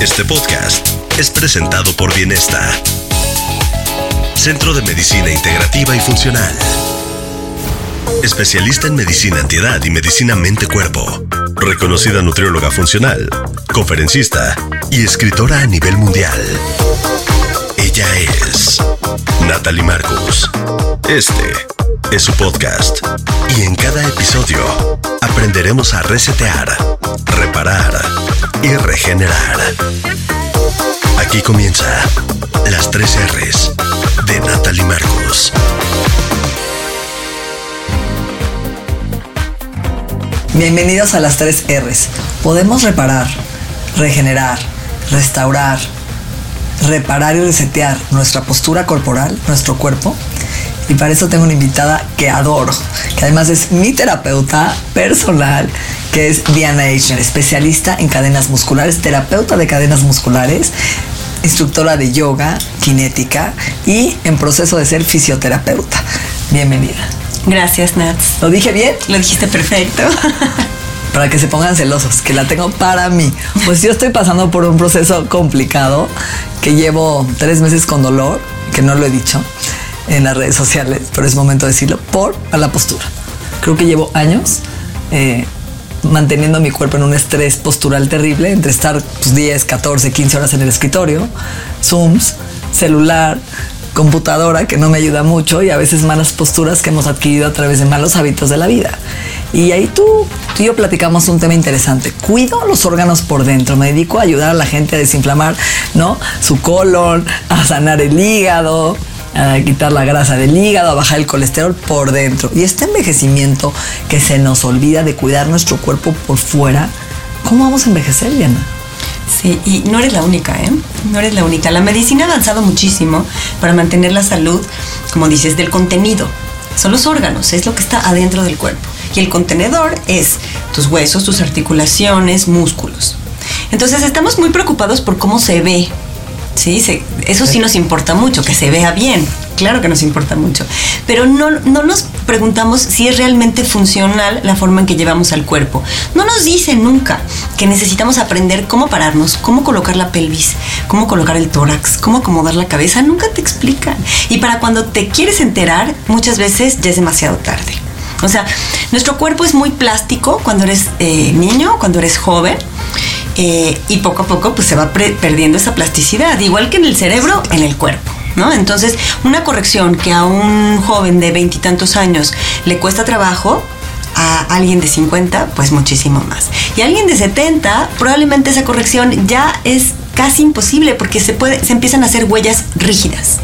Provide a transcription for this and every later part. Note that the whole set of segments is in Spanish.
Este podcast es presentado por Bienesta, Centro de Medicina Integrativa y Funcional. Especialista en medicina antiedad y medicina mente-cuerpo. Reconocida nutrióloga funcional, conferencista y escritora a nivel mundial. Ella es Natalie Marcus. Este es su podcast. Y en cada episodio aprenderemos a resetear, reparar y regenerar. Aquí comienza las tres R's de Natalie Marcus. Bienvenidos a las tres R's. Podemos reparar, regenerar, restaurar, reparar y resetear nuestra postura corporal, nuestro cuerpo. Y para eso tengo una invitada que adoro, que además es mi terapeuta personal, que es Diana Eichner, especialista en cadenas musculares, terapeuta de cadenas musculares, instructora de yoga, kinética y en proceso de ser fisioterapeuta. Bienvenida. Gracias, Nats. ¿Lo dije bien? Lo dijiste perfecto. para que se pongan celosos, que la tengo para mí. Pues yo estoy pasando por un proceso complicado, que llevo tres meses con dolor, que no lo he dicho en las redes sociales, pero es momento de decirlo, por la postura. Creo que llevo años eh, manteniendo mi cuerpo en un estrés postural terrible, entre estar pues, 10, 14, 15 horas en el escritorio, Zooms, celular, computadora que no me ayuda mucho y a veces malas posturas que hemos adquirido a través de malos hábitos de la vida. Y ahí tú, tú y yo platicamos un tema interesante. Cuido los órganos por dentro, me dedico a ayudar a la gente a desinflamar, ¿no? Su colon, a sanar el hígado, a quitar la grasa del hígado, a bajar el colesterol por dentro. Y este envejecimiento que se nos olvida de cuidar nuestro cuerpo por fuera, ¿cómo vamos a envejecer, Diana? Sí, y no eres la única, ¿eh? No eres la única. La medicina ha avanzado muchísimo para mantener la salud, como dices, del contenido. Son los órganos, es lo que está adentro del cuerpo. Y el contenedor es tus huesos, tus articulaciones, músculos. Entonces estamos muy preocupados por cómo se ve. Sí, eso sí nos importa mucho, que se vea bien. Claro que nos importa mucho. Pero no, no nos preguntamos si es realmente funcional la forma en que llevamos al cuerpo. No nos dicen nunca que necesitamos aprender cómo pararnos, cómo colocar la pelvis, cómo colocar el tórax, cómo acomodar la cabeza. Nunca te explican. Y para cuando te quieres enterar, muchas veces ya es demasiado tarde. O sea, nuestro cuerpo es muy plástico cuando eres eh, niño, cuando eres joven. Eh, y poco a poco pues se va perdiendo esa plasticidad, igual que en el cerebro, en el cuerpo. ¿No? Entonces, una corrección que a un joven de veintitantos años le cuesta trabajo, a alguien de 50, pues muchísimo más. Y a alguien de 70, probablemente esa corrección ya es casi imposible porque se, puede, se empiezan a hacer huellas rígidas.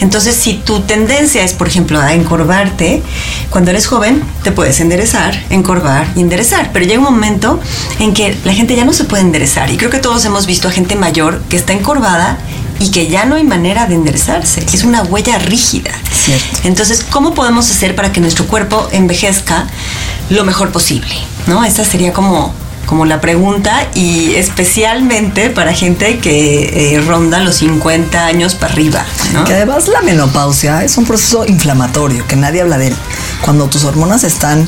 Entonces, si tu tendencia es, por ejemplo, a encorvarte, cuando eres joven te puedes enderezar, encorvar y enderezar. Pero llega un momento en que la gente ya no se puede enderezar. Y creo que todos hemos visto a gente mayor que está encorvada y que ya no hay manera de enderezarse. Es una huella rígida. Cierto. Entonces, ¿cómo podemos hacer para que nuestro cuerpo envejezca lo mejor posible? ¿No? Esa sería como como la pregunta y especialmente para gente que eh, ronda los 50 años para arriba. Que además la menopausia es un proceso inflamatorio, que nadie habla de él. Cuando tus hormonas están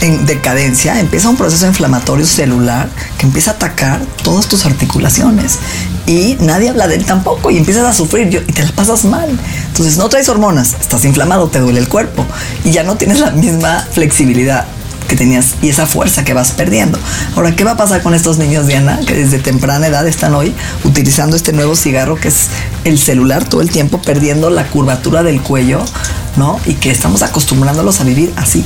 en decadencia, empieza un proceso inflamatorio celular que empieza a atacar todas tus articulaciones. Y nadie habla de él tampoco y empiezas a sufrir y te la pasas mal. Entonces no traes hormonas, estás inflamado, te duele el cuerpo y ya no tienes la misma flexibilidad que tenías y esa fuerza que vas perdiendo. Ahora, ¿qué va a pasar con estos niños, Diana, que desde temprana edad están hoy utilizando este nuevo cigarro que es el celular todo el tiempo, perdiendo la curvatura del cuello, ¿no? Y que estamos acostumbrándolos a vivir así.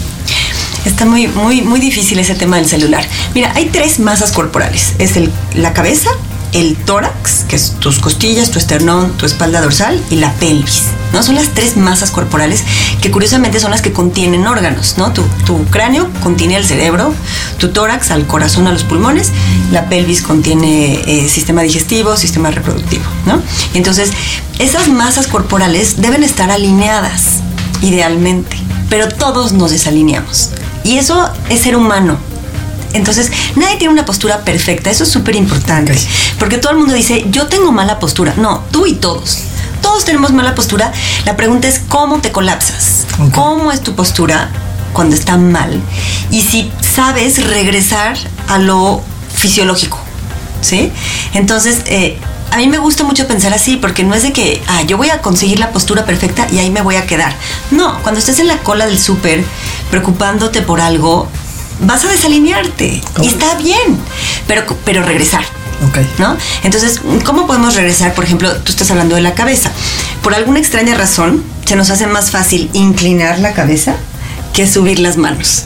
Está muy, muy, muy difícil ese tema del celular. Mira, hay tres masas corporales. Es la cabeza, el tórax, que es tus costillas, tu esternón, tu espalda dorsal y la pelvis. ¿no? Son las tres masas corporales que curiosamente son las que contienen órganos. ¿no? Tu, cráneo contiene el cerebro, tu tórax al corazón, a los pulmones, la pelvis contiene eh, sistema digestivo, sistema reproductivo. ¿no? Entonces, esas masas corporales deben estar alineadas, idealmente, pero todos nos desalineamos. Y eso es ser humano, entonces, nadie tiene una postura perfecta, eso es súper importante, porque todo el mundo dice, yo tengo mala postura. No, tú y todos. Todos tenemos mala postura. La pregunta es, ¿cómo te colapsas? ¿Cómo es tu postura cuando está mal? Y si sabes regresar a lo fisiológico, ¿sí? Entonces, eh, a mí me gusta mucho pensar así, porque no es de que, ah, yo voy a conseguir la postura perfecta y ahí me voy a quedar. No, cuando estés en la cola del súper preocupándote por algo, vas a desalinearte. Y está bien, pero, pero regresar. ¿No? Entonces, ¿cómo podemos regresar? Por ejemplo, tú estás hablando de la cabeza. Por alguna extraña razón, se nos hace más fácil inclinar la cabeza que subir las manos.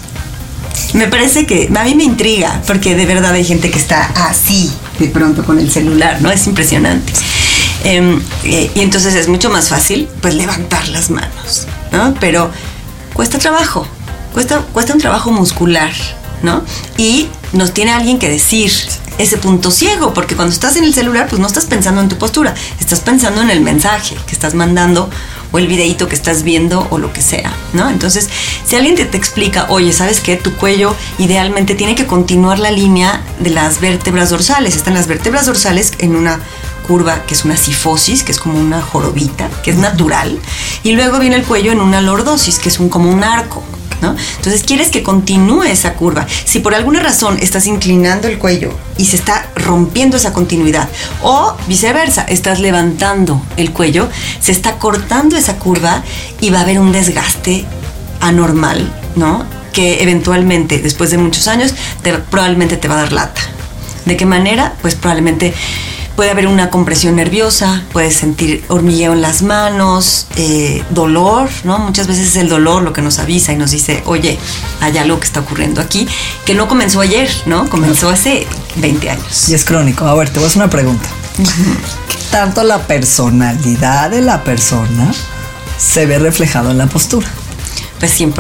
Me parece que a mí me intriga, porque de verdad hay gente que está así de pronto con el celular, ¿no? Es impresionante. Em, eh, y entonces es mucho más fácil, pues, levantar las manos, ¿no? Pero cuesta trabajo cuesta, un trabajo muscular, ¿no? Y nos tiene alguien que decir ese punto ciego, porque cuando estás en el celular, pues no estás pensando en tu postura, estás pensando en el mensaje que estás mandando o el videíto que estás viendo o lo que sea, ¿no? Entonces, si alguien te, te explica, oye, ¿sabes qué? Tu cuello idealmente tiene que continuar la línea de las vértebras dorsales. Están las vértebras dorsales en una curva que es una sifosis, que es como una jorobita, que es natural, y luego viene el cuello en una lordosis, que es un, como un arco, entonces quieres que continúe esa curva. Si por alguna razón estás inclinando el cuello y se está rompiendo esa continuidad, o viceversa, estás levantando el cuello, se está cortando esa curva y va a haber un desgaste anormal, ¿no? Que eventualmente, después de muchos años, probablemente te va a dar lata. ¿De qué manera? Pues probablemente puede haber una compresión nerviosa, puedes sentir hormigueo en las manos, eh, dolor, ¿no? Muchas veces es el dolor lo que nos avisa y nos dice, oye, hay algo que está ocurriendo aquí, que no comenzó ayer, ¿no? Comenzó hace 20 años. Y es crónico. A ver, te voy a hacer una pregunta. ¿Qué tanto la personalidad de la persona se ve reflejado en la postura? Pues 100%,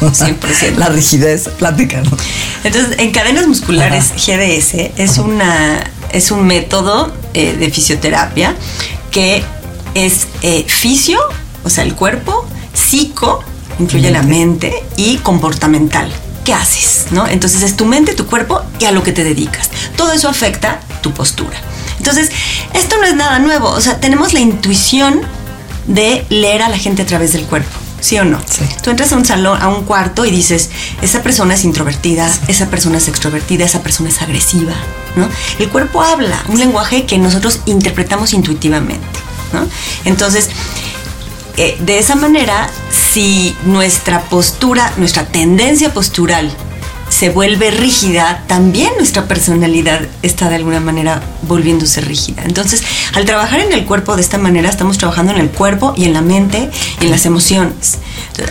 100%. la rigidez, plática, ¿no? Entonces, en cadenas musculares, GDS es una es un método eh, de fisioterapia que es eh, fisio, o sea, el cuerpo, psico, incluye la mente, y comportamental. ¿Qué haces? ¿no? Entonces es tu mente, tu cuerpo y a lo que te dedicas. Todo eso afecta tu postura. Entonces, esto no es nada nuevo. O sea, tenemos la intuición de leer a la gente a través del cuerpo. ¿Sí o no? Sí. Tú entras a un salón, a un cuarto y dices, esa persona es introvertida, esa persona es extrovertida, esa persona es agresiva, ¿no? El cuerpo habla un lenguaje que nosotros interpretamos intuitivamente, ¿no? Entonces, eh, de esa manera, si nuestra postura, nuestra tendencia postural se vuelve rígida, también nuestra personalidad está de alguna manera volviéndose rígida. Entonces, al trabajar en el cuerpo de esta manera, estamos trabajando en el cuerpo y en la mente y en las emociones.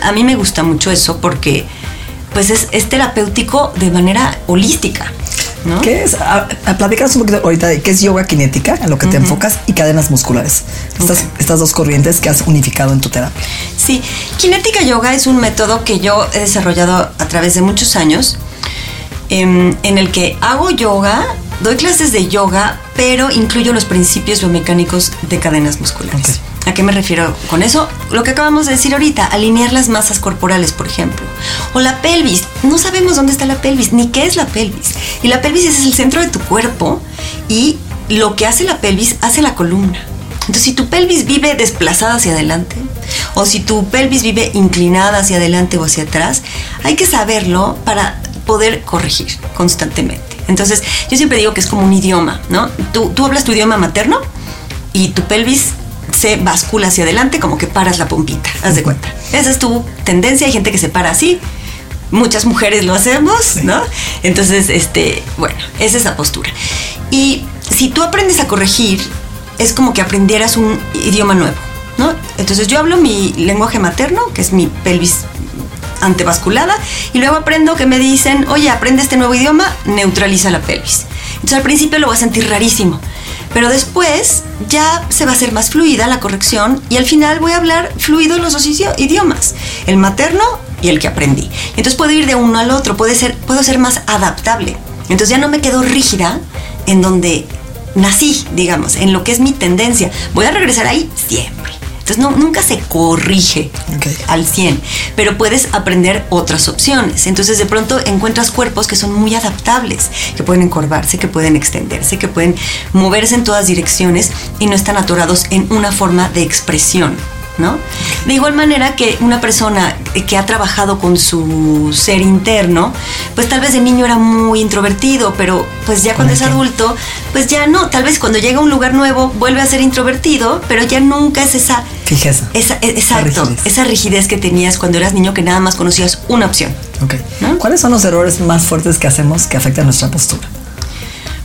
a mí me gusta mucho eso porque pues es, terapéutico de manera holística. ¿No? ¿Qué es? A, un poquito ahorita de qué es yoga cinética, en lo que te enfocas, y cadenas musculares. Estas, estas dos corrientes que has unificado en tu terapia. Sí, cinética yoga es un método que yo he desarrollado a través de muchos años Em, en, el que hago yoga, doy clases de yoga, pero incluyo los principios biomecánicos de cadenas musculares. ¿A qué me refiero con eso? Lo que acabamos de decir ahorita, alinear las masas corporales, por ejemplo. O la pelvis. No sabemos dónde está la pelvis, ni qué es la pelvis. Y la pelvis es el centro de tu cuerpo y lo que hace la pelvis hace la columna. Entonces, si tu pelvis vive desplazada hacia adelante, o si tu pelvis vive inclinada hacia adelante o hacia atrás, hay que saberlo para poder corregir constantemente. Entonces, yo siempre digo que es como un idioma, ¿no? Tú, tú hablas tu idioma materno y tu pelvis se bascula hacia adelante como que paras la puntita, haz de cuenta. Esa es tu tendencia, hay gente que se para así, muchas mujeres lo hacemos, ¿no? Entonces, este, bueno, esa es la postura. Y si tú aprendes a corregir, es como que aprendieras un idioma nuevo, ¿no? Entonces yo hablo mi lenguaje materno, que es mi pelvis antevasculada y luego aprendo que me dicen, oye, aprende este nuevo idioma, neutraliza la pelvis. Entonces al principio lo voy a sentir rarísimo, Pero después ya se va a hacer más fluida la corrección y al final voy a hablar fluido los dos idio- idiomas, el materno y el que aprendí. Entonces puedo ir de uno al otro, puedo ser más adaptable. Entonces ya no me quedo rígida en donde nací, digamos, en lo que es mi tendencia. Voy a regresar ahí siempre. Entonces no, nunca se corrige al 100, pero puedes aprender otras opciones. Entonces de pronto encuentras cuerpos que son muy adaptables, que pueden encorvarse, que pueden extenderse, que pueden moverse en todas direcciones y no están atorados en una forma de expresión. ¿No? De igual manera que una persona que ha trabajado con su ser interno, pues tal vez de niño era muy introvertido, pero pues ya cuando es adulto, pues ya no, tal vez cuando llega a un lugar nuevo vuelve a ser introvertido, pero ya nunca es esa Fijeza. esa, e- exacto, rigidez. esa rigidez que tenías cuando eras niño que nada más conocías una opción. ¿Cuáles son los errores más fuertes que hacemos que afectan nuestra postura?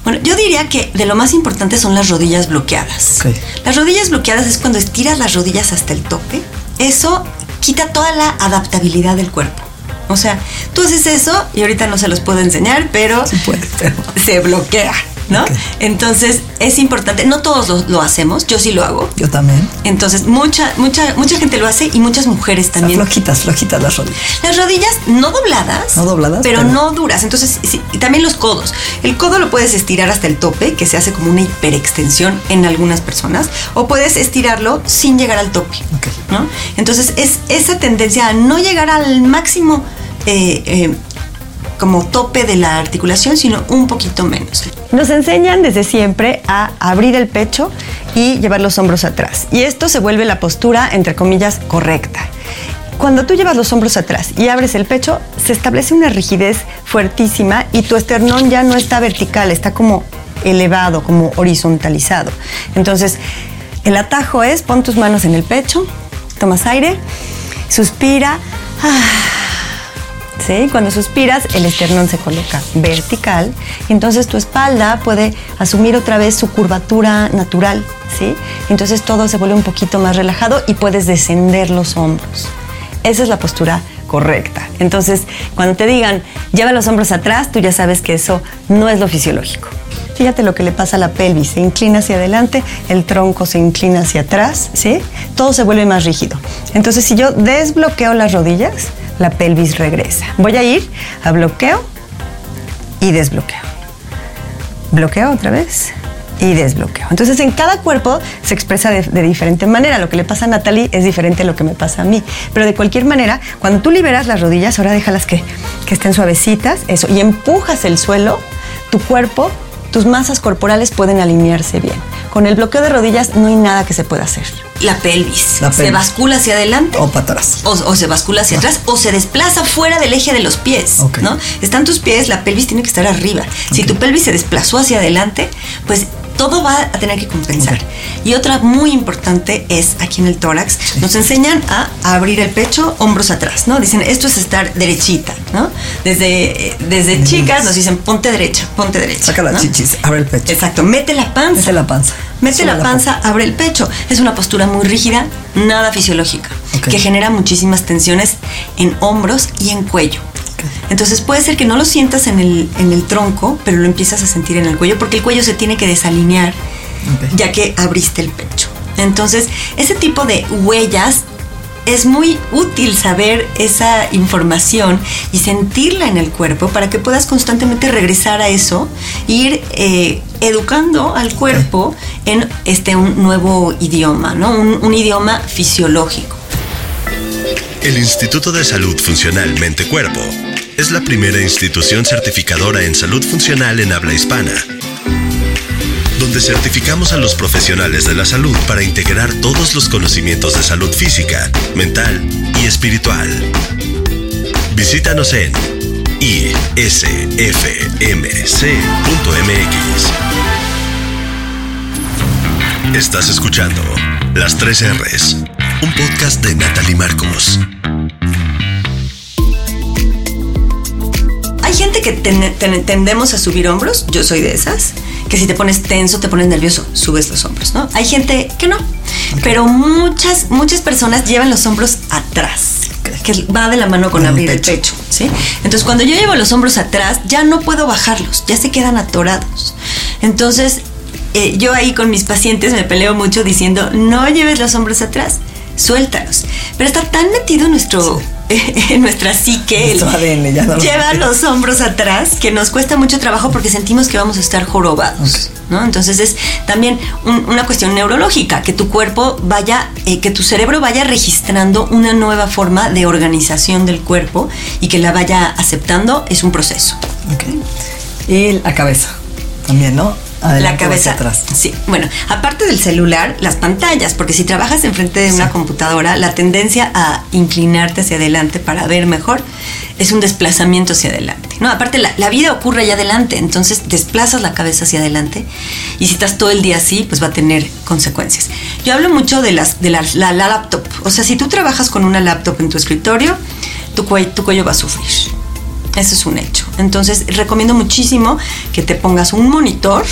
Bueno, yo diría que de lo más importante son las rodillas bloqueadas. Las rodillas bloqueadas es cuando estiras las rodillas hasta el tope. Eso quita toda la adaptabilidad del cuerpo. O sea, tú haces eso y ahorita no se los puedo enseñar, pero Sí puede, pero- se bloquea, ¿no? Entonces es importante, no todos lo, lo hacemos, yo sí lo hago. Yo también. Entonces mucha, mucha, mucha gente lo hace y muchas mujeres también. flojitas, flojitas las rodillas. Las rodillas no dobladas. No dobladas, Pero, pero- no duras. Entonces, sí, y también los codos. El codo lo puedes estirar hasta el tope, que se hace como una hiperextensión en algunas personas. O puedes estirarlo sin llegar al tope. Ok. ¿no? Entonces, es esa tendencia a no llegar al máximo eh, eh, como tope de la articulación, sino un poquito menos. Nos enseñan desde siempre a abrir el pecho y llevar los hombros atrás. Y esto se vuelve la postura, entre comillas, correcta. Cuando tú llevas los hombros atrás y abres el pecho, se establece una rigidez fuertísima y tu esternón ya no está vertical, está como elevado, como horizontalizado. Entonces, el atajo es pon tus manos en el pecho, tomas aire, suspira. ah, ¿sí? Cuando suspiras, el esternón se coloca vertical y entonces tu espalda puede asumir otra vez su curvatura natural, ¿sí? Entonces todo se vuelve un poquito más relajado y puedes descender los hombros. Esa es la postura correcta. Entonces, cuando te digan, lleva los hombros atrás, tú ya sabes que eso no es lo fisiológico. Fíjate lo que le pasa a la pelvis, se inclina hacia adelante, el tronco se inclina hacia atrás, ¿sí? Todo se vuelve más rígido. Entonces, si yo desbloqueo las rodillas, la pelvis regresa. Voy a ir a bloqueo y desbloqueo. Bloqueo otra vez y desbloqueo. Entonces, en cada cuerpo se expresa de, diferente manera. Lo que le pasa a Natalie es diferente a lo que me pasa a mí. Pero de cualquier manera, cuando tú liberas las rodillas, ahora déjalas que, que estén suavecitas, eso, y empujas el suelo, tu cuerpo, tus masas corporales pueden alinearse bien. Con el bloqueo de rodillas no hay nada que se pueda hacer. La pelvis. La Se bascula hacia adelante. O para atrás. O, o se bascula hacia atrás o se desplaza fuera del eje de los pies, Ok. ¿no? Están tus pies, la pelvis tiene que estar arriba. Si tu pelvis se desplazó hacia adelante, pues todo va a tener que compensar. Y otra muy importante es aquí en el tórax, nos enseñan a abrir el pecho, hombros atrás, ¿no? Dicen, esto es estar derechita, ¿no? Desde, desde chicas nos dicen, ponte derecha, ponte derecha. Saca las ¿no? chichis, abre el pecho. Exacto, mete la panza. Mete la panza. Mete Sube la la panza, abre el pecho. Es una postura muy rígida, nada fisiológica, que genera muchísimas tensiones en hombros y en cuello. Entonces puede ser que no lo sientas en el, en el tronco, pero lo empiezas a sentir en el cuello, porque el cuello se tiene que desalinear ya que abriste el pecho. Entonces, ese tipo de huellas es muy útil saber esa información y sentirla en el cuerpo para que puedas constantemente regresar a eso, ir eh, educando al cuerpo en este un nuevo idioma, ¿no? Un, un idioma fisiológico. El Instituto de Salud Funcional Mente Cuerpo es la primera institución certificadora en salud funcional en habla hispana, donde certificamos a los profesionales de la salud para integrar todos los conocimientos de salud física, mental y espiritual. Visítanos en isfmc.mx. Estás escuchando Las 3 R's, un podcast de Natalie Marcos. Hay gente que ten- ten- tendemos a subir hombros, yo soy de esas, que si te pones tenso, te pones nervioso, subes los hombros, ¿no? Hay gente que no, pero muchas, muchas personas llevan los hombros atrás, que va de la mano con abrir el pecho. pecho, ¿sí? Entonces cuando yo llevo los hombros atrás, ya no puedo bajarlos, ya se quedan atorados. Entonces, eh, yo ahí con mis pacientes me peleo mucho diciendo, no lleves los hombros atrás, suéltalos. Pero está tan metido en nuestro... En nuestra psique, el- ADN, ya no lo- lleva los hombros atrás, que nos cuesta mucho trabajo porque sentimos que vamos a estar jorobados, ¿no? Entonces es también un- una cuestión neurológica, que tu cuerpo vaya, eh, que tu cerebro vaya registrando una nueva forma de organización del cuerpo y que la vaya aceptando, es un proceso. Ok. Y la cabeza también, ¿no? Adelante la cabeza atrás. Sí, bueno, aparte del celular, las pantallas, porque si trabajas enfrente de una computadora, la tendencia a inclinarte hacia adelante para ver mejor es un desplazamiento hacia adelante. No, aparte la, la vida ocurre allá adelante, entonces desplazas la cabeza hacia adelante y si estás todo el día así, pues va a tener consecuencias. Yo hablo mucho de las de la, la- la laptop, o sea, si tú trabajas con una laptop en tu escritorio, tu tu cuello va a sufrir. Eso es un hecho. Entonces, recomiendo muchísimo que te pongas un monitor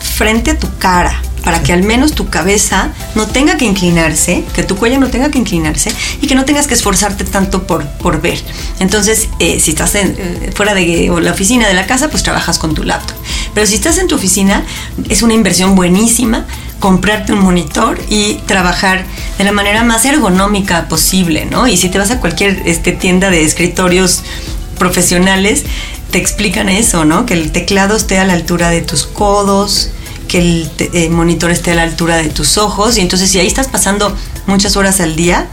frente a tu cara para que al menos tu cabeza no tenga que inclinarse, que tu cuello no tenga que inclinarse y que no tengas que esforzarte tanto por, por ver. Entonces, eh, si estás en, eh, fuera de o la oficina de la casa, pues trabajas con tu laptop. Pero si estás en tu oficina, es una inversión buenísima comprarte un monitor y trabajar de la manera más ergonómica posible, ¿no? Y si te vas a cualquier este, tienda de escritorios profesionales, te explican eso, ¿no? Que el teclado esté a la altura de tus codos, que el te- eh, monitor esté a la altura de tus ojos, y entonces si ahí estás pasando muchas horas al día,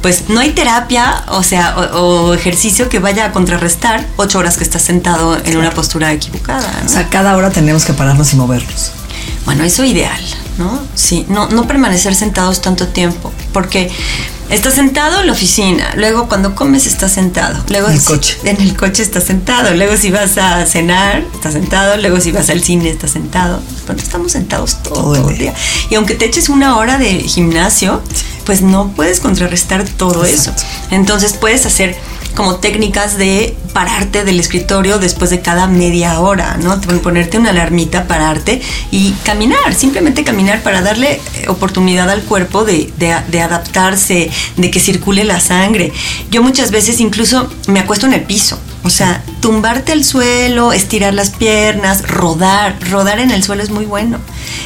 pues no hay terapia, o sea, o, o ejercicio que vaya a contrarrestar ocho horas que estás sentado en una postura equivocada, ¿no? O sea, cada hora tenemos que pararnos y movernos. Bueno, eso ideal, ¿no? Sí, no, no permanecer sentados tanto tiempo, porque estás sentado en la oficina, luego cuando comes estás sentado, luego En el si- coche. en el coche estás sentado, luego si vas a cenar estás sentado, luego si vas al cine estás sentado. Pronto estamos sentados todo, Todo el todo el día. día. Y aunque te eches una hora de gimnasio, pues no puedes contrarrestar todo Exacto. eso. Entonces puedes hacer como técnicas de pararte del escritorio después de cada media hora, ¿no? Ponerte una alarmita, pararte y caminar, simplemente caminar para darle eh, oportunidad al cuerpo de, adaptarse, de que circule la sangre. Yo muchas veces incluso me acuesto en el piso, o sea, tumbarte al suelo, estirar las piernas, rodar, rodar en el suelo es muy bueno.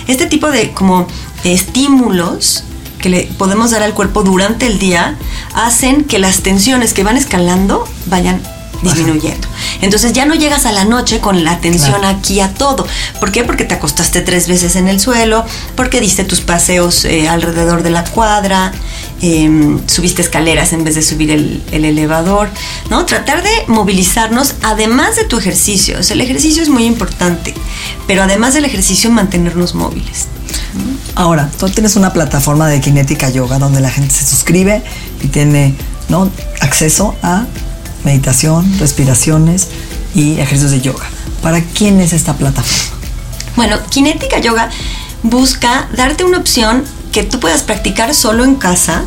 Este tipo de como estímulos que le podemos dar al cuerpo durante el día hacen que las tensiones que van escalando vayan disminuyendo. Entonces ya no llegas a la noche con la atención Claro. aquí a todo. ¿Por qué? Porque te acostaste tres veces en el suelo, porque diste tus paseos eh, alrededor de la cuadra, em, subiste escaleras en vez de subir el, el elevador, ¿no? Tratar de movilizarnos además de tu ejercicio. O sea, el ejercicio es muy importante, pero además del ejercicio mantenernos móviles. Ahora, tú tienes una plataforma de Kinética Yoga donde la gente se suscribe y tiene ¿no? acceso a meditación, respiraciones y ejercicios de yoga. ¿Para quién es esta plataforma? Bueno, Kinética Yoga busca darte una opción que tú puedas practicar solo en casa,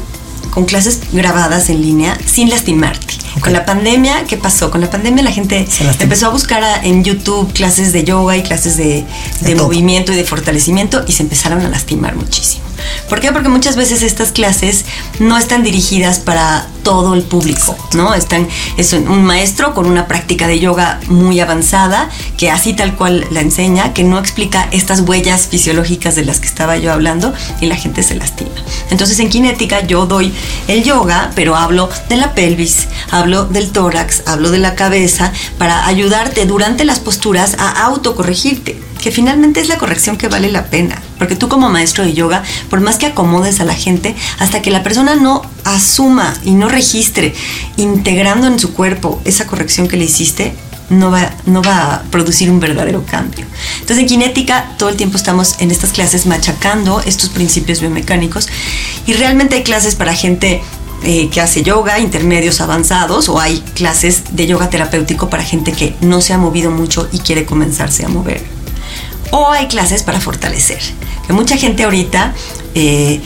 con clases grabadas en línea, sin lastimarte. Con la pandemia, ¿qué pasó? Con la pandemia la gente empezó a buscar a- en YouTube clases de yoga y clases de, De de todo. movimiento y de fortalecimiento y se empezaron a lastimar muchísimo. ¿Por qué? Porque muchas veces estas clases no están dirigidas para todo el público, ¿no? Están, es un maestro con una práctica de yoga muy avanzada, que así tal cual la enseña, que no explica estas huellas fisiológicas de las que estaba yo hablando y la gente se lastima. Entonces en Kinética yo doy el yoga, pero hablo de la pelvis, hablo del tórax, hablo de la cabeza, para ayudarte durante las posturas a autocorregirte que finalmente es la corrección que vale la pena. Porque tú como maestro de yoga, por más que acomodes a la gente, hasta que la persona no asuma y no registre, integrando en su cuerpo esa corrección que le hiciste, no va, no va a producir un verdadero cambio. Entonces en Kinética todo el tiempo estamos en estas clases machacando estos principios biomecánicos y realmente hay clases para gente eh, que hace yoga, intermedios avanzados, o hay clases de yoga terapéutico para gente que no se ha movido mucho y quiere comenzarse a mover. O hay clases para fortalecer. Que mucha gente ahorita eh,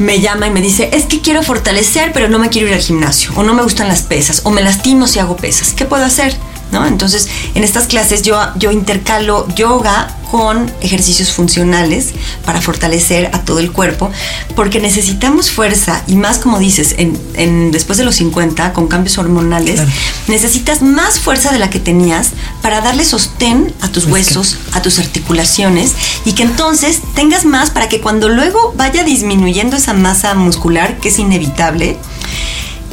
me llama y me dice, es que quiero fortalecer, pero no me quiero ir al gimnasio, o no me gustan las pesas, o me lastimo si hago pesas. ¿Qué puedo hacer? ¿No? Entonces, en estas clases yo, yo intercalo yoga con ejercicios funcionales para fortalecer a todo el cuerpo, porque necesitamos fuerza y más como dices, en, en después de los 50, con cambios hormonales, Claro. necesitas más fuerza de la que tenías para darle sostén a tus que- huesos, a tus articulaciones y que entonces tengas más para que cuando luego vaya disminuyendo esa masa muscular, que es inevitable,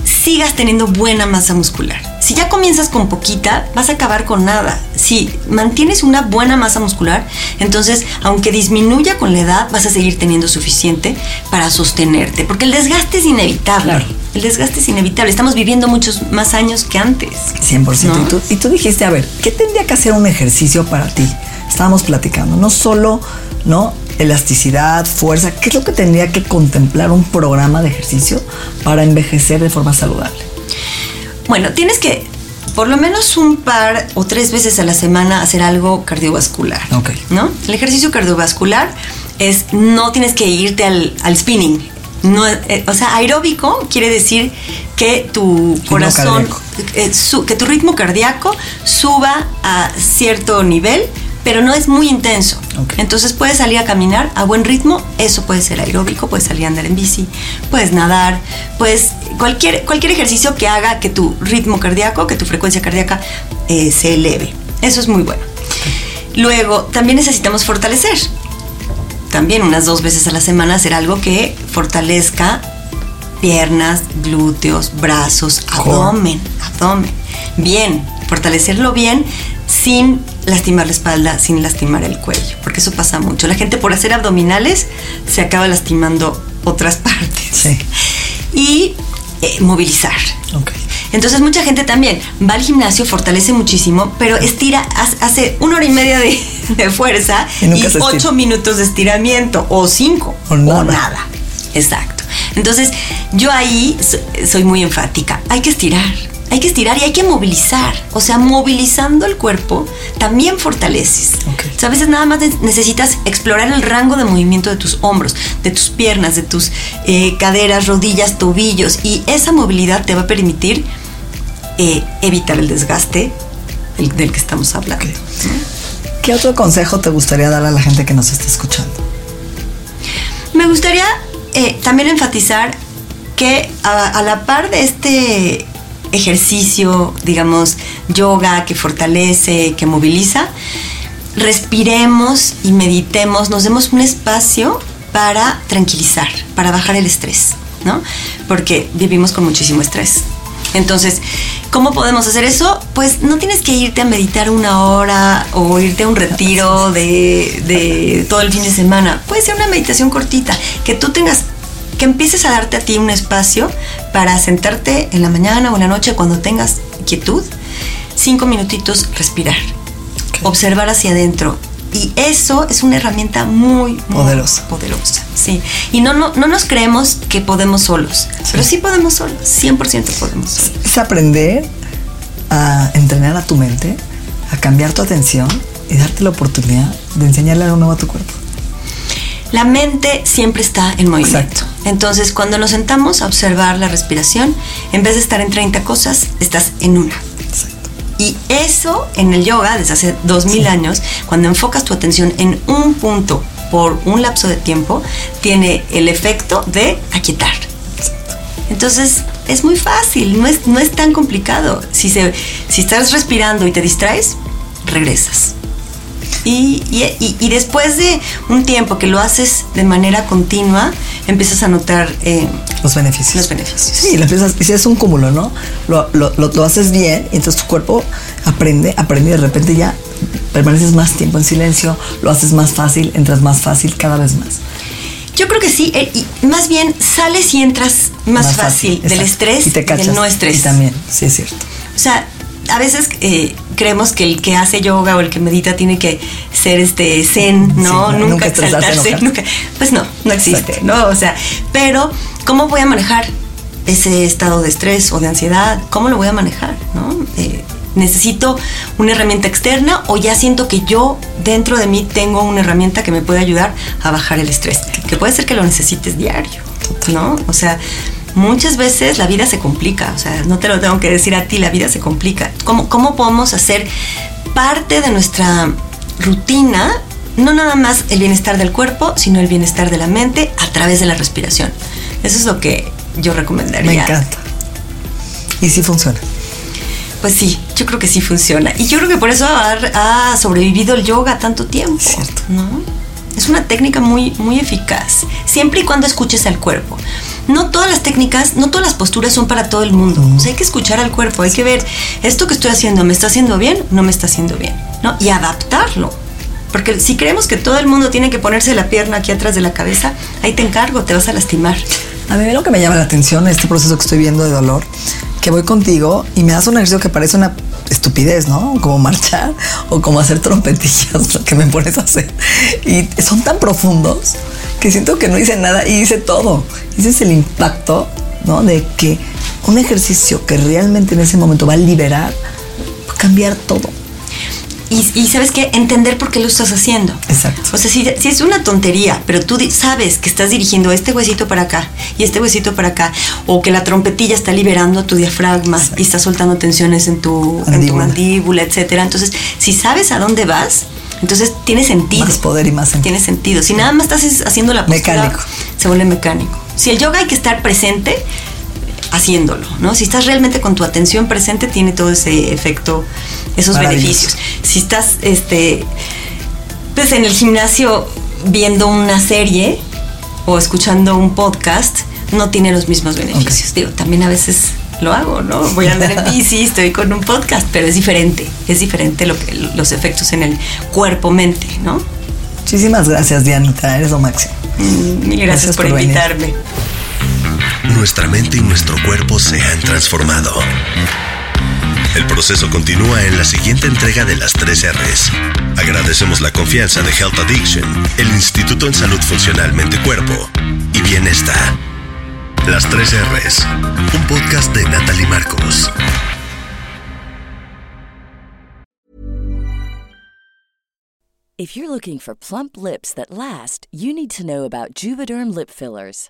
sigas teniendo buena masa muscular. Si ya comienzas con poquita, vas a acabar con nada. Si mantienes una buena masa muscular, entonces, aunque disminuya con la edad, vas a seguir teniendo suficiente para sostenerte. Porque el desgaste es inevitable. Claro. El desgaste es inevitable. Estamos viviendo muchos más años que antes. 100%. ¿No? Y, tú, y tú dijiste, a ver, ¿qué tendría que hacer un ejercicio para ti? Estábamos platicando, no solo, ¿no? Elasticidad, fuerza, ¿qué es lo que tendría que contemplar un programa de ejercicio para envejecer de forma saludable? Bueno, tienes que por lo menos un par o tres veces a la semana hacer algo cardiovascular. Ok. ¿No? El ejercicio cardiovascular es no tienes que irte al, al spinning. No, eh, o sea, aeróbico quiere decir que tu corazón, eh, su- que tu ritmo cardíaco suba a cierto nivel, pero no es muy intenso. Entonces puedes salir a caminar a buen ritmo, eso puede ser aeróbico, puedes salir a andar en bici, puedes nadar, pues cualquier, cualquier ejercicio que haga que tu ritmo cardíaco, que tu frecuencia cardíaca eh, se eleve. Eso es muy bueno. Luego, también necesitamos fortalecer. También unas dos veces a la semana hacer algo que fortalezca piernas, glúteos, brazos, abdomen, abdomen. Bien, fortalecerlo bien sin lastimar la espalda, sin lastimar el cuello, porque eso pasa mucho. La gente por hacer abdominales se acaba lastimando otras partes. Sí. Y eh, movilizar. Ok. Entonces mucha gente también va al gimnasio, fortalece muchísimo, pero estira, ha- hace una hora y media de, de fuerza Y ocho minutos de estiramiento, o cinco, O nada. Exacto. Entonces yo ahí so- soy muy enfática. Hay que estirar, hay que estirar y hay que movilizar. O sea, movilizando el cuerpo también fortaleces. Ok. O sea, a veces nada más ne- necesitas explorar el rango de movimiento de tus hombros, de tus piernas, de tus eh, caderas, rodillas, tobillos. Y esa movilidad te va a permitir eh, evitar el desgaste del, del que estamos hablando. ¿Qué otro consejo te gustaría dar a la gente que nos está escuchando? Me gustaría eh, también enfatizar que a, a la par de este ejercicio, digamos, yoga que fortalece, que moviliza, respiremos y meditemos, nos demos un espacio para tranquilizar, para bajar el estrés, ¿no? Porque vivimos con muchísimo estrés. Entonces, ¿cómo podemos hacer eso? Pues no tienes que irte a meditar una hora o irte a un retiro de, de todo el fin de semana. Puede ser una meditación cortita, que tú tengas, que empieces a darte a ti un espacio para sentarte en la mañana o en la noche cuando tengas quietud, cinco minutitos respirar, observar hacia adentro. Y eso es una herramienta muy, muy Poderosa. poderosa. Sí. Y no, no, no nos creemos que podemos solos, pero sí podemos solos, 100% podemos solos. Es aprender a entrenar a tu mente, a cambiar tu atención y darte la oportunidad de enseñarle algo nuevo a tu cuerpo. La mente siempre está en movimiento. Exacto. Entonces, cuando nos sentamos a observar la respiración, en vez de estar en 30 cosas, estás en una. Exacto. Y eso en el yoga, desde hace 2000 años, cuando enfocas tu atención en un punto por un lapso de tiempo, tiene el efecto de aquietar. Entonces, es muy fácil, no es, no es tan complicado. Si, se, si estás respirando y te distraes, regresas. Y, y- y- después de un tiempo que lo haces de manera continua, empiezas a notar eh, Los beneficios. los beneficios. Sí, lo empiezas, y si es un cúmulo, ¿no? Lo, lo- lo- lo haces bien y entonces tu cuerpo aprende, aprende y de repente ya permaneces más tiempo en silencio, lo haces más fácil, entras más fácil cada vez más. Yo creo que sí, eh, y más bien sales y entras más, fácil, del estrés y te cachas, del no estrés. Y también, sí es cierto. O sea, a veces eh, creemos que el que hace yoga o el que medita tiene que ser este zen, ¿no? Sí, nunca, exaltarse, nunca. Pues no, no existe, Exacto. ¿no? O sea, pero ¿cómo voy a manejar ese estado de estrés o de ansiedad? ¿Cómo lo voy a manejar, no? Eh, necesito una herramienta externa o ya siento que yo dentro de mí tengo una herramienta que me puede ayudar a bajar el estrés, que puede ser que lo necesites diario, ¿no? O sea, muchas veces la vida se complica, o sea, no te lo tengo que decir a ti, la vida se complica. ¿Cómo, cómo podemos hacer parte de nuestra rutina, no nada más el bienestar del cuerpo, sino el bienestar de la mente a través de la respiración? Eso es lo que yo recomendaría. Me encanta. Y sí funciona. Pues sí, yo creo que sí funciona. Y yo creo que por eso ha, ha sobrevivido el yoga tanto tiempo. Cierto. ¿no? Es una técnica muy, muy eficaz, siempre y cuando escuches al cuerpo. No todas las técnicas, no todas las posturas son para todo el mundo. O sea, hay que escuchar al cuerpo, hay que ver, esto que estoy haciendo, ¿me está haciendo bien? No me está haciendo bien. ¿no? Y adaptarlo. Porque si creemos que todo el mundo tiene que ponerse la pierna aquí atrás de la cabeza, ahí te encargo, te vas a lastimar. A mí lo que me llama la atención este proceso que estoy viendo de dolor, que voy contigo y me das un ejercicio que parece una estupidez, ¿no? Como marchar o como hacer trompetillas, lo que me pones a hacer. Y son tan profundos que siento que no hice nada y hice todo. Ese es el impacto, ¿no? De que un ejercicio que realmente en ese momento va a liberar, va a cambiar todo. Y, y sabes qué, entender por qué lo estás haciendo. Exacto. O sea, si, si es una tontería, pero tú sabes que estás dirigiendo este huesito para acá y este huesito para acá, o que la trompetilla está liberando tu diafragma y está soltando tensiones en tu, en tu Mandíbula. mandíbula, etcétera. Entonces, si sabes a dónde vas, entonces tiene sentido. Más poder y más sentido. Tiene sentido. Si nada más estás es- haciendo la postura, Mecánico. se vuelve mecánico. Si el yoga hay que estar presente, haciéndolo, ¿no? Si estás realmente con tu atención presente, tiene todo ese efecto, esos beneficios. Si estás, este, pues en el gimnasio viendo una serie o escuchando un podcast, no tiene los mismos beneficios. Digo, también a veces lo hago, ¿no? Voy a andar en bici, estoy con un podcast, pero es diferente, es diferente lo que, los efectos en el cuerpo-mente, ¿no? Muchísimas gracias, Dianita. Eres lo máximo. Mm, Mil gracias, Gracias por, por venir. invitarme. Nuestra mente y nuestro cuerpo se han transformado. El proceso continúa en la siguiente entrega de las 3 R's. Agradecemos la confianza de Health Addiction, el Instituto en Salud Funcional Mente Cuerpo y Bienestar. Las 3 R's, un podcast de Natalie Marcos. If you're looking for plump lips that last, you need to know about Juvederm lip fillers.